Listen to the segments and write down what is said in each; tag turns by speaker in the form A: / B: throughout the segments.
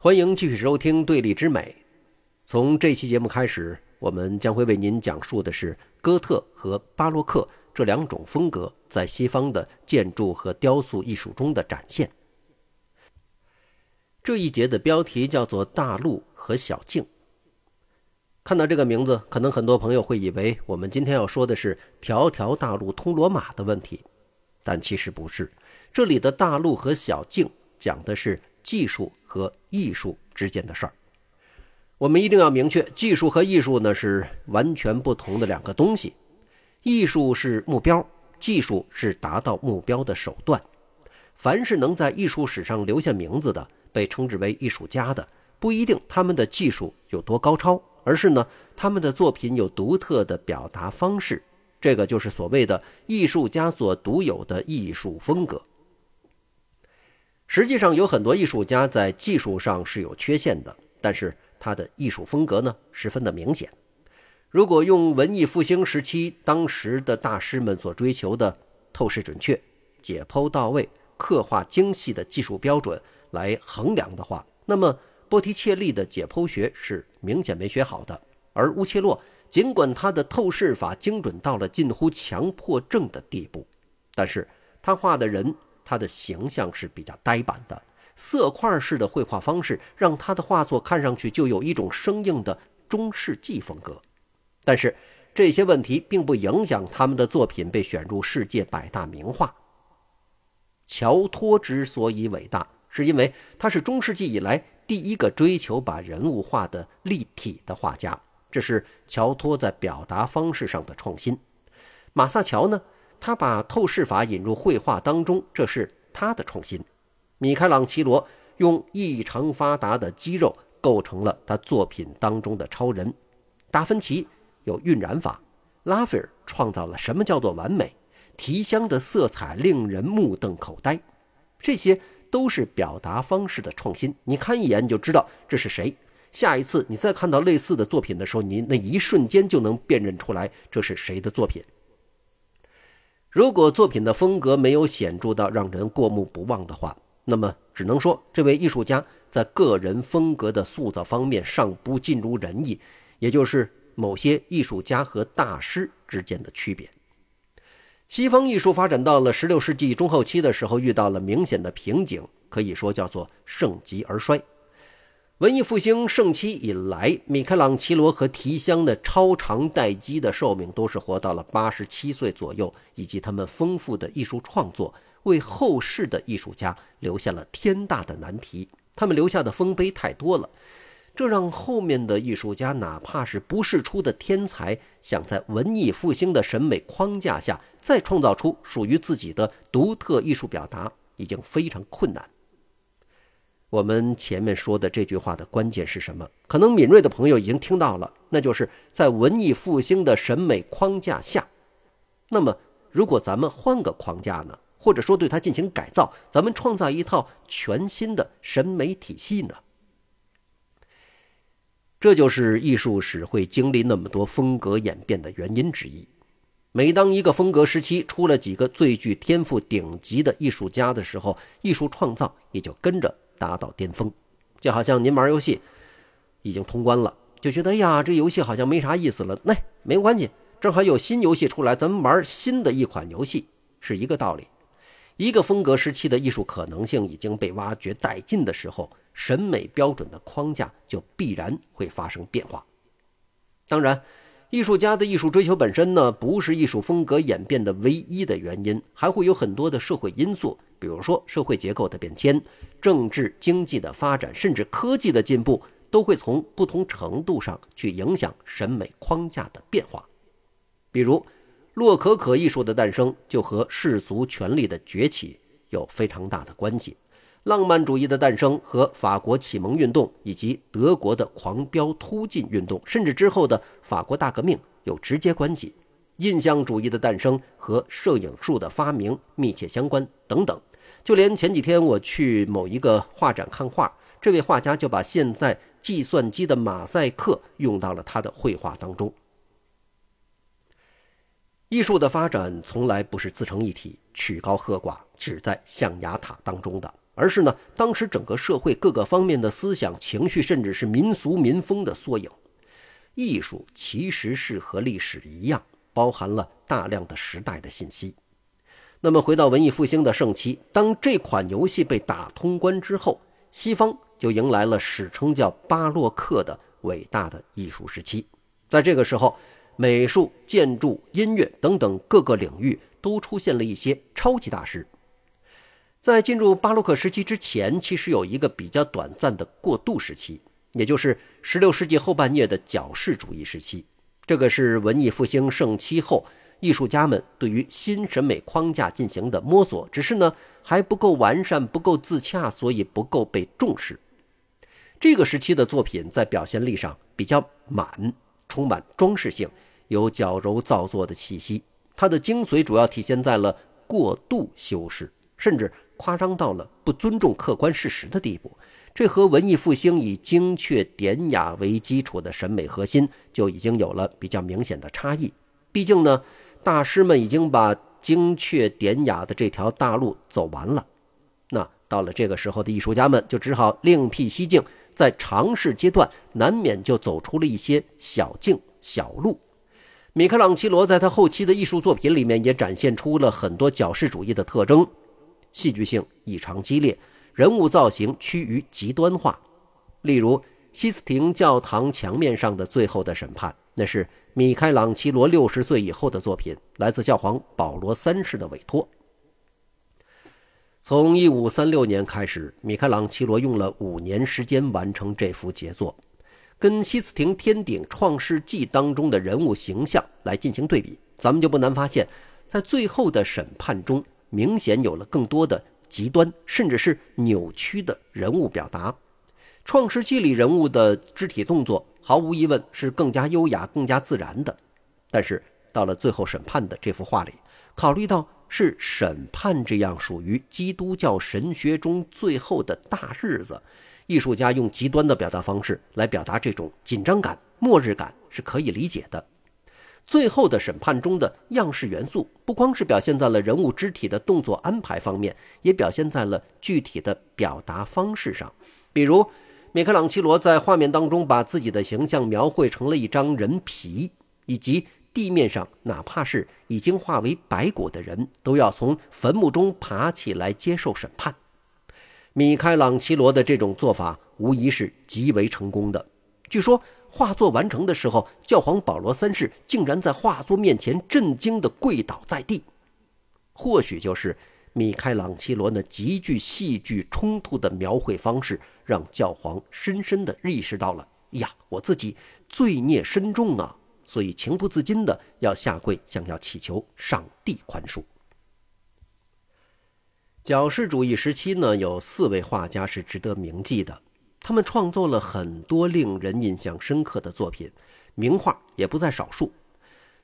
A: 欢迎继续收听《对立之美》。从这期节目开始，我们将会为您讲述的是哥特和巴洛克这两种风格在西方的建筑和雕塑艺术中的展现。这一节的标题叫做“大陆和小径”。看到这个名字，可能很多朋友会以为我们今天要说的是“条条大路通罗马”的问题，但其实不是。这里的大陆和小径讲的是技术。和艺术之间的事儿，我们一定要明确，技术和艺术呢是完全不同的两个东西。艺术是目标，技术是达到目标的手段。凡是能在艺术史上留下名字的，被称之为艺术家的，不一定他们的技术有多高超，而是呢他们的作品有独特的表达方式。这个就是所谓的艺术家所独有的艺术风格。实际上，有很多艺术家在技术上是有缺陷的，但是他的艺术风格呢，十分的明显。如果用文艺复兴时期当时的大师们所追求的透视准确、解剖到位、刻画精细的技术标准来衡量的话，那么波提切利的解剖学是明显没学好的。而乌切洛，尽管他的透视法精准到了近乎强迫症的地步，但是他画的人。他的形象是比较呆板的，色块式的绘画方式让他的画作看上去就有一种生硬的中世纪风格。但是这些问题并不影响他们的作品被选入世界百大名画。乔托之所以伟大，是因为他是中世纪以来第一个追求把人物画的立体的画家，这是乔托在表达方式上的创新。马萨乔呢？他把透视法引入绘画当中，这是他的创新。米开朗基罗用异常发达的肌肉构成了他作品当中的超人。达芬奇有晕染法，拉斐尔创造了什么叫做完美。提香的色彩令人目瞪口呆，这些都是表达方式的创新。你看一眼你就知道这是谁。下一次你再看到类似的作品的时候，你那一瞬间就能辨认出来这是谁的作品。如果作品的风格没有显著到让人过目不忘的话，那么只能说这位艺术家在个人风格的塑造方面尚不尽如人意，也就是某些艺术家和大师之间的区别。西方艺术发展到了16世纪中后期的时候，遇到了明显的瓶颈，可以说叫做盛极而衰。文艺复兴盛期以来，米开朗琪罗和提香的超长待机的寿命都是活到了八十七岁左右，以及他们丰富的艺术创作，为后世的艺术家留下了天大的难题。他们留下的丰碑太多了，这让后面的艺术家，哪怕是不世出的天才，想在文艺复兴的审美框架下再创造出属于自己的独特艺术表达，已经非常困难。我们前面说的这句话的关键是什么？可能敏锐的朋友已经听到了，那就是在文艺复兴的审美框架下。那么，如果咱们换个框架呢？或者说对它进行改造，咱们创造一套全新的审美体系呢？这就是艺术史会经历那么多风格演变的原因之一。每当一个风格时期出了几个最具天赋顶级的艺术家的时候，艺术创造也就跟着。达到巅峰，就好像您玩游戏已经通关了，就觉得哎呀，这游戏好像没啥意思了。那没关系，正好有新游戏出来，咱们玩新的一款游戏是一个道理。一个风格时期的艺术可能性已经被挖掘殆尽的时候，审美标准的框架就必然会发生变化。当然，艺术家的艺术追求本身呢，不是艺术风格演变的唯一的原因，还会有很多的社会因素。比如说，社会结构的变迁、政治经济的发展，甚至科技的进步，都会从不同程度上去影响审美框架的变化。比如，洛可可艺术的诞生就和世俗权力的崛起有非常大的关系；浪漫主义的诞生和法国启蒙运动以及德国的狂飙突进运动，甚至之后的法国大革命有直接关系；印象主义的诞生和摄影术的发明密切相关，等等。就连前几天我去某一个画展看画，这位画家就把现在计算机的马赛克用到了他的绘画当中。艺术的发展从来不是自成一体、曲高和寡、只在象牙塔当中的，而是呢当时整个社会各个方面的思想情绪，甚至是民俗民风的缩影。艺术其实是和历史一样，包含了大量的时代的信息。那么回到文艺复兴的盛期，当这款游戏被打通关之后，西方就迎来了史称叫巴洛克的伟大的艺术时期。在这个时候，美术、建筑、音乐等等各个领域都出现了一些超级大师。在进入巴洛克时期之前，其实有一个比较短暂的过渡时期，也就是16世纪后半叶的矫饰主义时期。这个是文艺复兴盛期后。艺术家们对于新审美框架进行的摸索，只是呢还不够完善，不够自洽，所以不够被重视。这个时期的作品在表现力上比较满，充满装饰性，有矫揉造作的气息。它的精髓主要体现在了过度修饰，甚至夸张到了不尊重客观事实的地步。这和文艺复兴以精确典雅为基础的审美核心就已经有了比较明显的差异。毕竟呢。大师们已经把精确典雅的这条大路走完了，那到了这个时候的艺术家们就只好另辟蹊径，在尝试阶段难免就走出了一些小径小路。米开朗基罗在他后期的艺术作品里面也展现出了很多矫饰主义的特征，戏剧性异常激烈，人物造型趋于极端化。例如西斯廷教堂墙面上的最后的审判，那是。米开朗基罗六十岁以后的作品，来自教皇保罗三世的委托。从一五三六年开始，米开朗基罗用了五年时间完成这幅杰作。跟西斯廷天顶创世纪当中的人物形象来进行对比，咱们就不难发现，在最后的审判中，明显有了更多的极端甚至是扭曲的人物表达。创世纪里人物的肢体动作。毫无疑问是更加优雅、更加自然的，但是到了最后审判的这幅画里，考虑到是审判这样属于基督教神学中最后的大日子，艺术家用极端的表达方式来表达这种紧张感、末日感是可以理解的。最后的审判中的样式元素，不光是表现在了人物肢体的动作安排方面，也表现在了具体的表达方式上，比如。米开朗基罗在画面当中把自己的形象描绘成了一张人皮，以及地面上哪怕是已经化为白骨的人，都要从坟墓中爬起来接受审判。米开朗基罗的这种做法无疑是极为成功的。据说画作完成的时候，教皇保罗三世竟然在画作面前震惊地跪倒在地。或许就是。米开朗基罗那极具戏剧冲突的描绘方式，让教皇深深地意识到了：呀，我自己罪孽深重啊！所以情不自禁地要下跪，想要祈求上帝宽恕。矫饰主义时期呢，有四位画家是值得铭记的，他们创作了很多令人印象深刻的作品，名画也不在少数。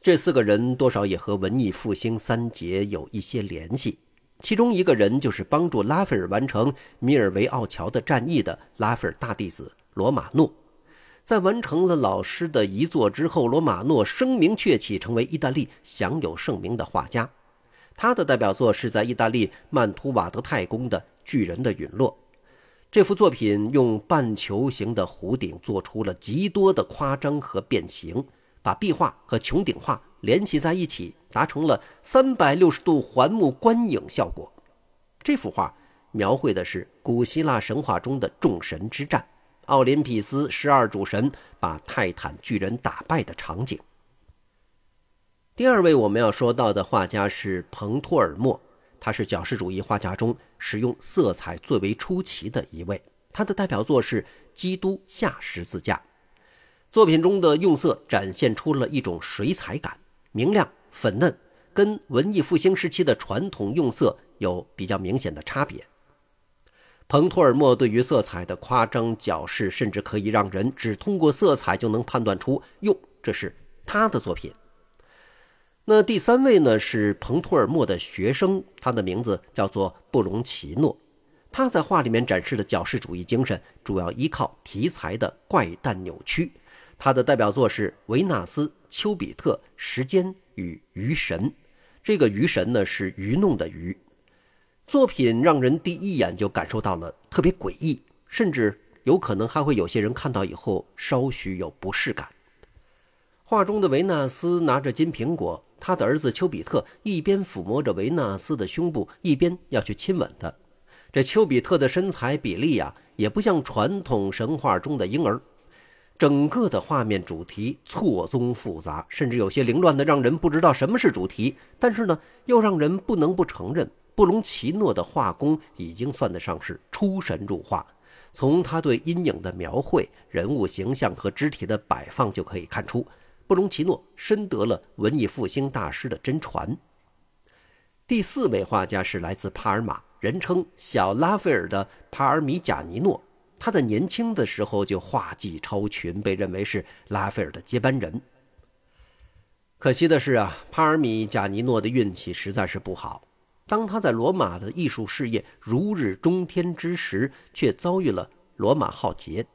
A: 这四个人多少也和文艺复兴三杰有一些联系。其中一个人就是帮助拉斐尔完成米尔维奥桥的战役的拉斐尔大弟子罗马诺。在完成了老师的遗作之后，罗马诺声名鹊起，成为意大利享有盛名的画家。他的代表作是在意大利曼图瓦德太宫的《巨人的陨落》。这幅作品用半球形的弧顶做出了极多的夸张和变形，把壁画和穹顶画联系在一起。达成了三百六十度环幕观影效果。这幅画描绘的是古希腊神话中的众神之战，奥林匹斯十二主神把泰坦巨人打败的场景。第二位我们要说到的画家是彭托尔莫，他是矫饰主义画家中使用色彩最为出奇的一位。他的代表作是《基督下十字架》，作品中的用色展现出了一种水彩感，明亮。粉嫩跟文艺复兴时期的传统用色有比较明显的差别。彭托尔莫对于色彩的夸张矫饰，甚至可以让人只通过色彩就能判断出，哟，这是他的作品。那第三位呢是彭托尔莫的学生，他的名字叫做布隆奇诺。他在画里面展示的矫饰主义精神，主要依靠题材的怪诞扭曲。他的代表作是《维纳斯》《丘比特》《时间》。与鱼神，这个鱼神呢是愚弄的鱼。作品让人第一眼就感受到了特别诡异，甚至有可能还会有些人看到以后稍许有不适感。画中的维纳斯拿着金苹果，他的儿子丘比特一边抚摸着维纳斯的胸部，一边要去亲吻她。这丘比特的身材比例呀，也不像传统神话中的婴儿。整个的画面主题错综复杂，甚至有些凌乱的，让人不知道什么是主题。但是呢，又让人不能不承认，布隆奇诺的画工已经算得上是出神入化。从他对阴影的描绘、人物形象和肢体的摆放就可以看出。布隆奇诺深得了文艺复兴大师的真传。第四位画家是来自帕尔马，人称“小拉斐尔”的帕尔米贾尼诺。他在年轻的时候就画技超群，被认为是拉斐尔的接班人。可惜的是啊，帕尔米贾尼诺的运气实在是不好。当他在罗马的艺术事业如日中天之时，却遭遇了罗马浩劫。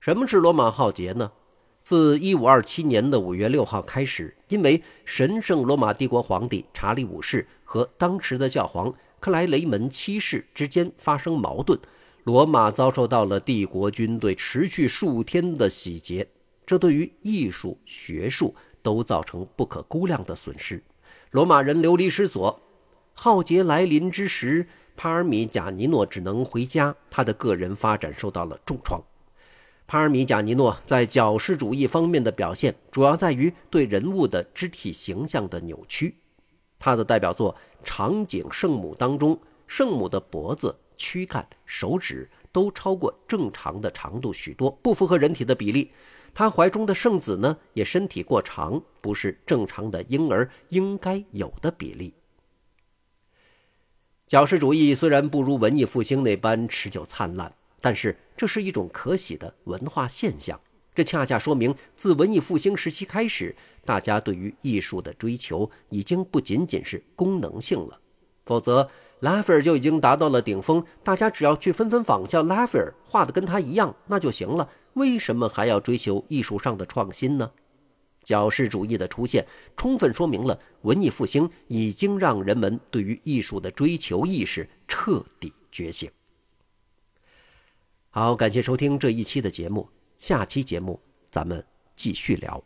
A: 什么是罗马浩劫呢？自一五二七年的五月六号开始，因为神圣罗马帝国皇帝查理五世和当时的教皇克莱雷门七世之间发生矛盾，罗马遭受到了帝国军队持续数天的洗劫，这对于艺术、学术都造成不可估量的损失，罗马人流离失所。浩劫来临之时，帕尔米贾尼诺只能回家，他的个人发展受到了重创。帕尔米贾尼诺在矫饰主义方面的表现，主要在于对人物的肢体形象的扭曲。他的代表作《长颈圣母》当中，圣母的脖子、躯干、手指都超过正常的长度许多，不符合人体的比例。他怀中的圣子呢，也身体过长，不是正常的婴儿应该有的比例。矫饰主义虽然不如文艺复兴那般持久灿烂。但是这是一种可喜的文化现象，这恰恰说明自文艺复兴时期开始，大家对于艺术的追求已经不仅仅是功能性了。否则，拉斐尔就已经达到了顶峰，大家只要去纷纷仿效拉斐尔，画的跟他一样，那就行了。为什么还要追求艺术上的创新呢？矫饰主义的出现，充分说明了文艺复兴已经让人们对于艺术的追求意识彻底觉醒。好，感谢收听这一期的节目，下期节目咱们继续聊。